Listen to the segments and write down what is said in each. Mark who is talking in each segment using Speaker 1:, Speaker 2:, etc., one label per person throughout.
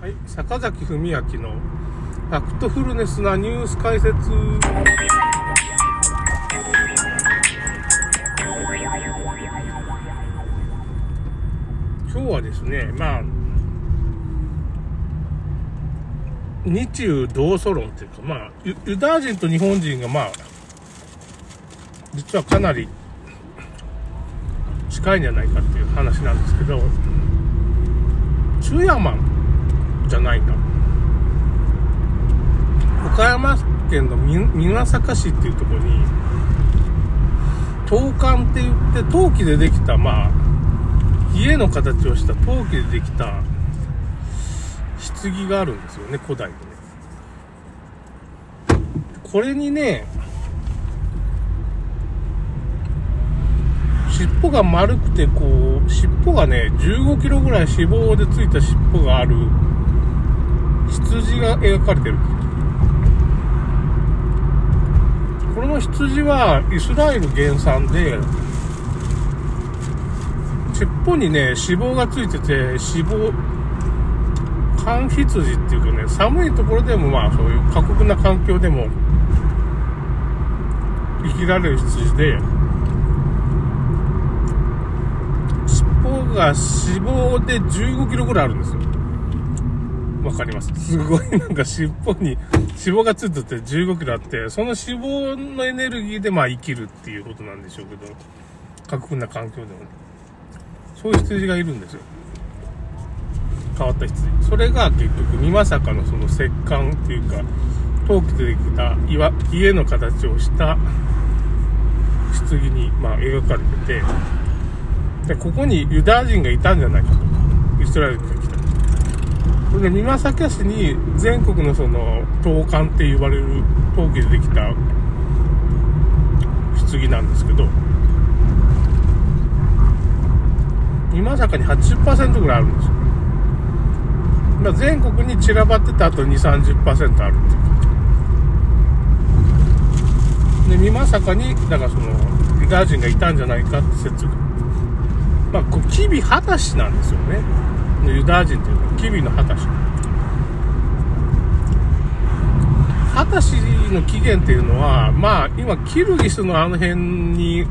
Speaker 1: はい、坂崎文明のファクトフルネスなニュース解説。今日はですね、まあ、日中同祖論っていうか、まあ、ユユダヤ人と日本人がまあ、実はかなり近いんじゃないかっていう話なんですけど、中山じゃないんだ。岡山県の美作市っていうところに、陶管って言って陶器でできた、まあ、家の形をした陶器でできた棺があるんですよね、古代のね。これにね、尻尾が丸くて、こう、尻尾がね、15キロぐらい脂肪でついた尻尾がある羊が描かれてる。この羊はイスラエル原産で、尻尾にね、脂肪がついてて、脂肪、寒羊っていうかね、寒いところでもまあそういう過酷な環境でも生きられる羊で、尻尾が脂肪で15キロぐらいあるんですよ。わかります。すごいなんか尻尾に脂肪がついてて15キロあって、その脂肪のエネルギーでまあ生きるっていうことなんでしょうけど、過酷な環境でもね。そういう羊がいるんですよ。変わった羊。それが結局、美作のその石棺っていうか、陶器でできた岩家の形をした棺に、まあ、描かれてて、で、ここにユダヤ人がいたんじゃないかとか。イスラエルから来た。それで、美作市に全国のその、陶管って言われる陶器でできた棺なんですけど、今坂に80%ぐらいあるんですよ。まあ、全国に散らばってた後に30%あるっていうで、美作に、だからその、ユダヤ人がいたんじゃないかって説が。まあ、こう、キビハタシなんですよね。ユダヤ人っていうのは、キビのハタシ。ハタシの起源っていうのは、まあ、今、キルギスのあの辺に、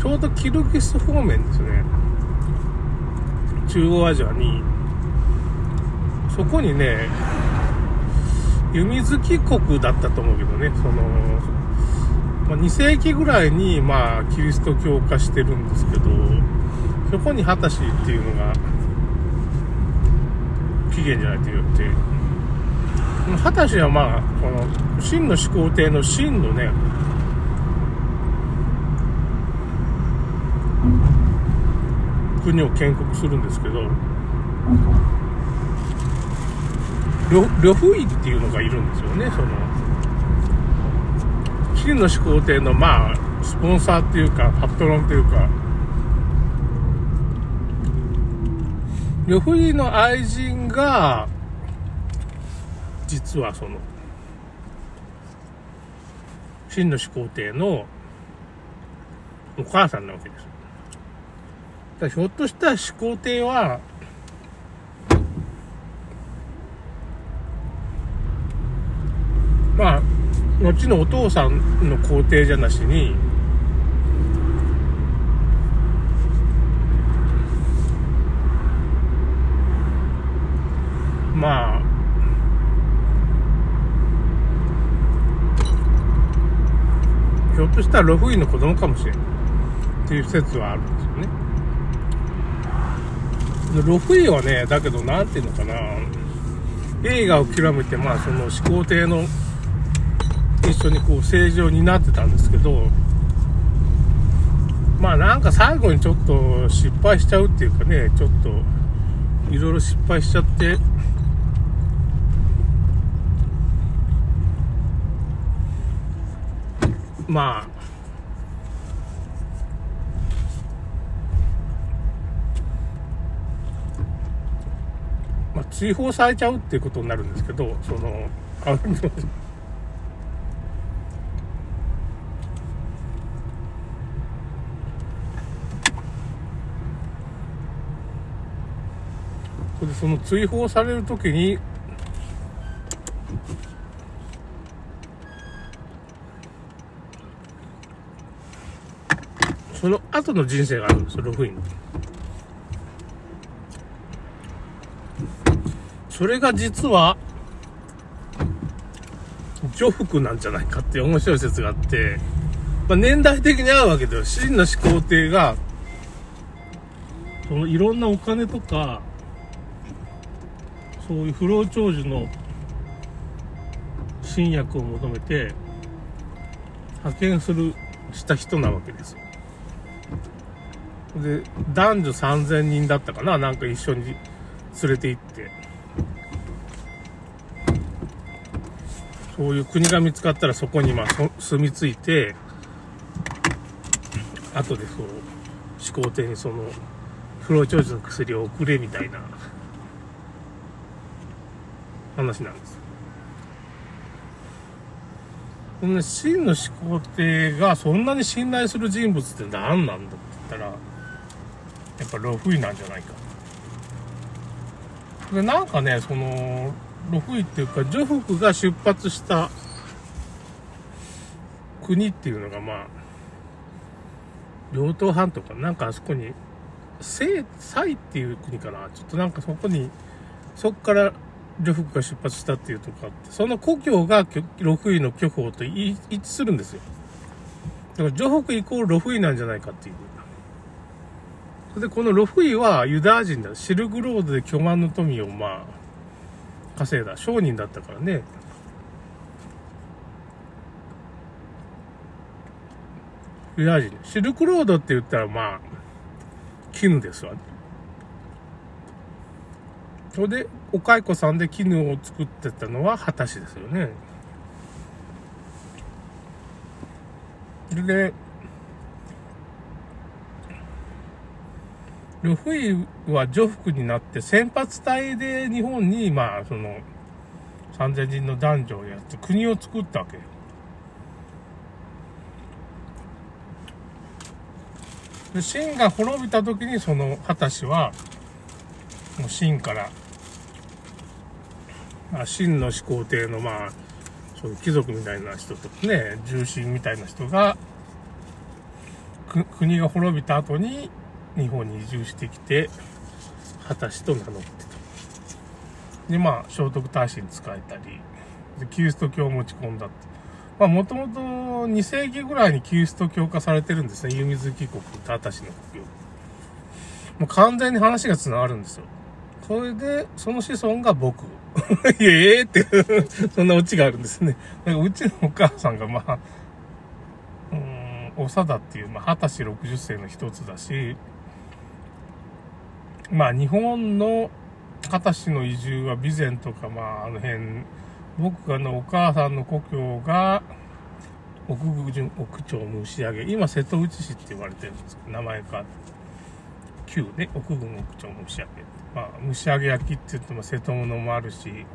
Speaker 1: ちょうどキルギス方面ですね。中央アジアに、そこにね、弓月国だったと思うけどね、その、まあ、2世紀ぐらいに、まあ、キリスト教化してるんですけど、そこにハタシっていうのが、起源じゃないと言って、ハタシはまあ、この、秦の始皇帝の秦のね、国を建国するんですけど、呂不韋っていうのがいるんですよね、その、秦の始皇帝のまあ、スポンサーっていうか、パトロンっていうか、呂不韋の愛人が、実はその、秦の始皇帝のお母さんなわけです。だひょっとしたら始皇帝は、まあ、後のお父さんの皇帝じゃなしに、まあ、ひょっとしたらロフイの子供かもしれないっていう説はあるんですよね。ロフイはね、だけど、なんていうのかな、映画を極めて、まあ、その始皇帝の一緒にこう政治を担ってたんですけど、まあなんか最後にちょっと失敗しちゃうっていうかね、ちょっといろいろ失敗しちゃって、まあ、まあ、追放されちゃうっていうことになるんですけど、その、あ でその追放される時にその後の人生があるんですよ、ロフインの。それが実は、女服なんじゃないかっていう面白い説があって、まあ、年代的に合うわけでは、真の始皇帝が、そのいろんなお金とか、そういう不老長寿の新薬を求めて、派遣する、した人なわけですよ。で、男女3000人だったかななんか一緒に連れて行って。そういう国が見つかったらそこにまあ住み着いて、後でそう、始皇帝にその、不老長寿の薬を送れみたいな話なんです。この真の始皇帝がそんなに信頼する人物って何なんだって言ったら、やっぱロフイなんじゃないか。で、なんかね、その、ロフイっていうか、ジョフクが出発した国っていうのが、まあ、両党半島かなんかあそこに、聖、サイっていう国かなちょっとなんかそこに、そこからジョフクが出発したっていうとこあって、その故郷がロフイの巨峰と一致するんですよ。だからジョフクイコールロフイなんじゃないかっていう。で、このロフイはユダヤ人だ。シルクロードで巨万の富をまあ、稼いだ。商人だったからね。ユダヤ人。シルクロードって言ったらまあ、絹ですわ、ね。それで、お蚕さんで絹を作ってたのは果たしですよね。で、ルフイは女服になって先発隊で日本に、まあ、その、3000人の男女をやって国を作ったわけよ。で、秦が滅びた時にその、果たしは、もう秦から、あ、秦の始皇帝の、まあ、そういう貴族みたいな人とかね、重臣みたいな人が、国が滅びた後に、日本に移住してきて、果たしと名乗ってた。で、まあ、聖徳太子に仕えたり、で、キリスト教を持ち込んだって。まあ、もともと2世紀ぐらいにキリスト教化されてるんですね。湯水木国、たたしの国を。もう完全に話が繋がるんですよ。それで、その子孫が僕。いや、ええって、そんなオチがあるんですね。なんかうちのお母さんが、まあ、うん、長田っていう、まあ、二十歳60世の一つだし、まあ日本の片市の移住は備前とかまああの辺、僕がのお母さんの故郷が奥郡奥町虫上げ、今瀬戸内市って言われてるんですけど、名前か。旧ね、奥郡奥町虫上げ。まあ虫上げ焼きって言っても瀬戸物もあるし、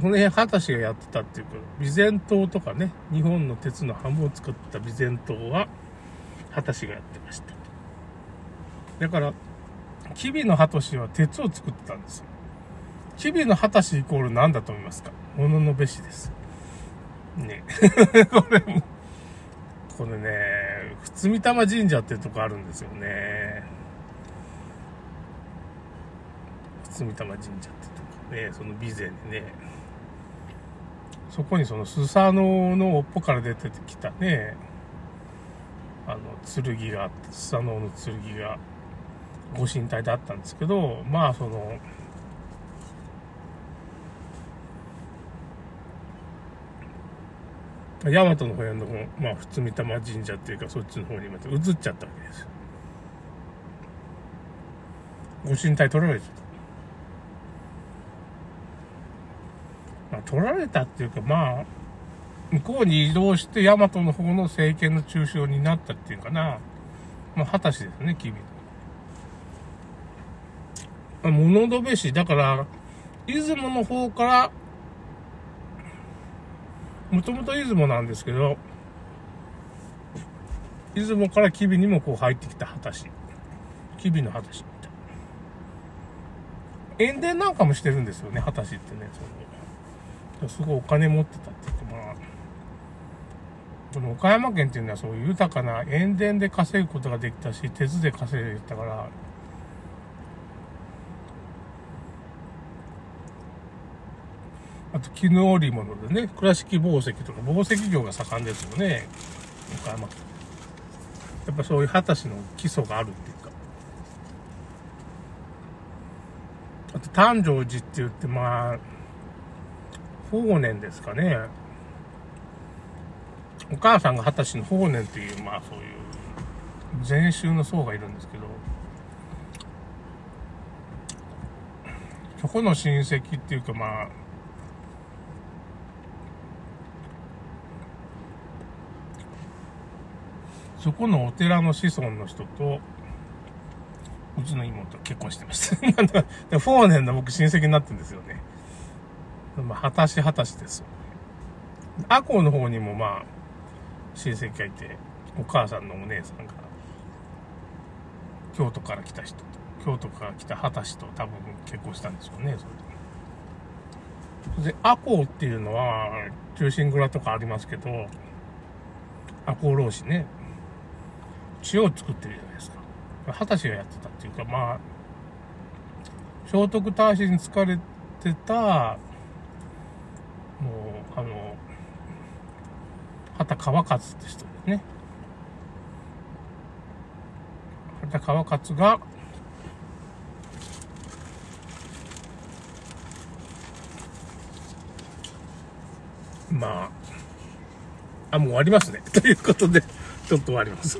Speaker 1: この辺、畑氏がやってたっていうか、備前島とかね、日本の鉄のハムを作った備前島は、畑氏がやってました。だから、吉備の鳩氏は鉄を作ってたんですよ。吉備の鳩氏イコール何だと思いますか？物ののべしです。ね。これも、これね、二見玉神社っていうとこあるんですよね。二見玉神社ってとこね、その備前でね、そこにそのスサノオの尾っぽから出てきたね、あの、剣があって、スサノオの剣がご神体であったんですけど、まあその、大和の方の方、まあ、普通御霊神社っていうか、そっちの方にまた移っちゃったわけですよ。ご神体取られちゃった。まあ、取られたっていうか、まあ、向こうに移動して大和の方の政権の中心になったっていうかな。まあ、果たしですね、君。物戸部市、だから、出雲の方から、もともと出雲なんですけど、出雲から吉備にもこう入ってきた旗市。吉備の旗市みたい塩田なんかもしてるんですよね、果たしってね。そのすごいお金持ってたって言って、まあ、この岡山県っていうのはそういう豊かな塩田で稼ぐことができたし、鉄で稼いでたから、あと、絹織物でね、倉敷宝石とか宝石業が盛んですよね。岡山県。やっぱそういう果たしの基礎があるっていうか。あと、誕生寺って言って、まあ、法然ですかね。お母さんが二十歳の法然っていう、まあそういう、禅宗の僧がいるんですけど、そこの親戚っていうかまあ、そこのお寺の子孫の人と、うちの妹結婚してました。法然の僕親戚になってるんですよね。まあ、果たし果たしですよ。赤穂の方にもまあ、親戚がいて、お母さんのお姉さんが、京都から来た人と、京都から来た果たしと多分結婚したんでしょうね、それで。で、赤穂っていうのは、中心蔵とかありますけど、赤穂浪士ね、血を作ってるじゃないですか。果たしがやってたっていうか、まあ、聖徳太子に疲れてた、もう、あの、畑川勝って人ですね。畑川勝が、まあ、あ、もう終わりますね。ということで、ちょっと終わります。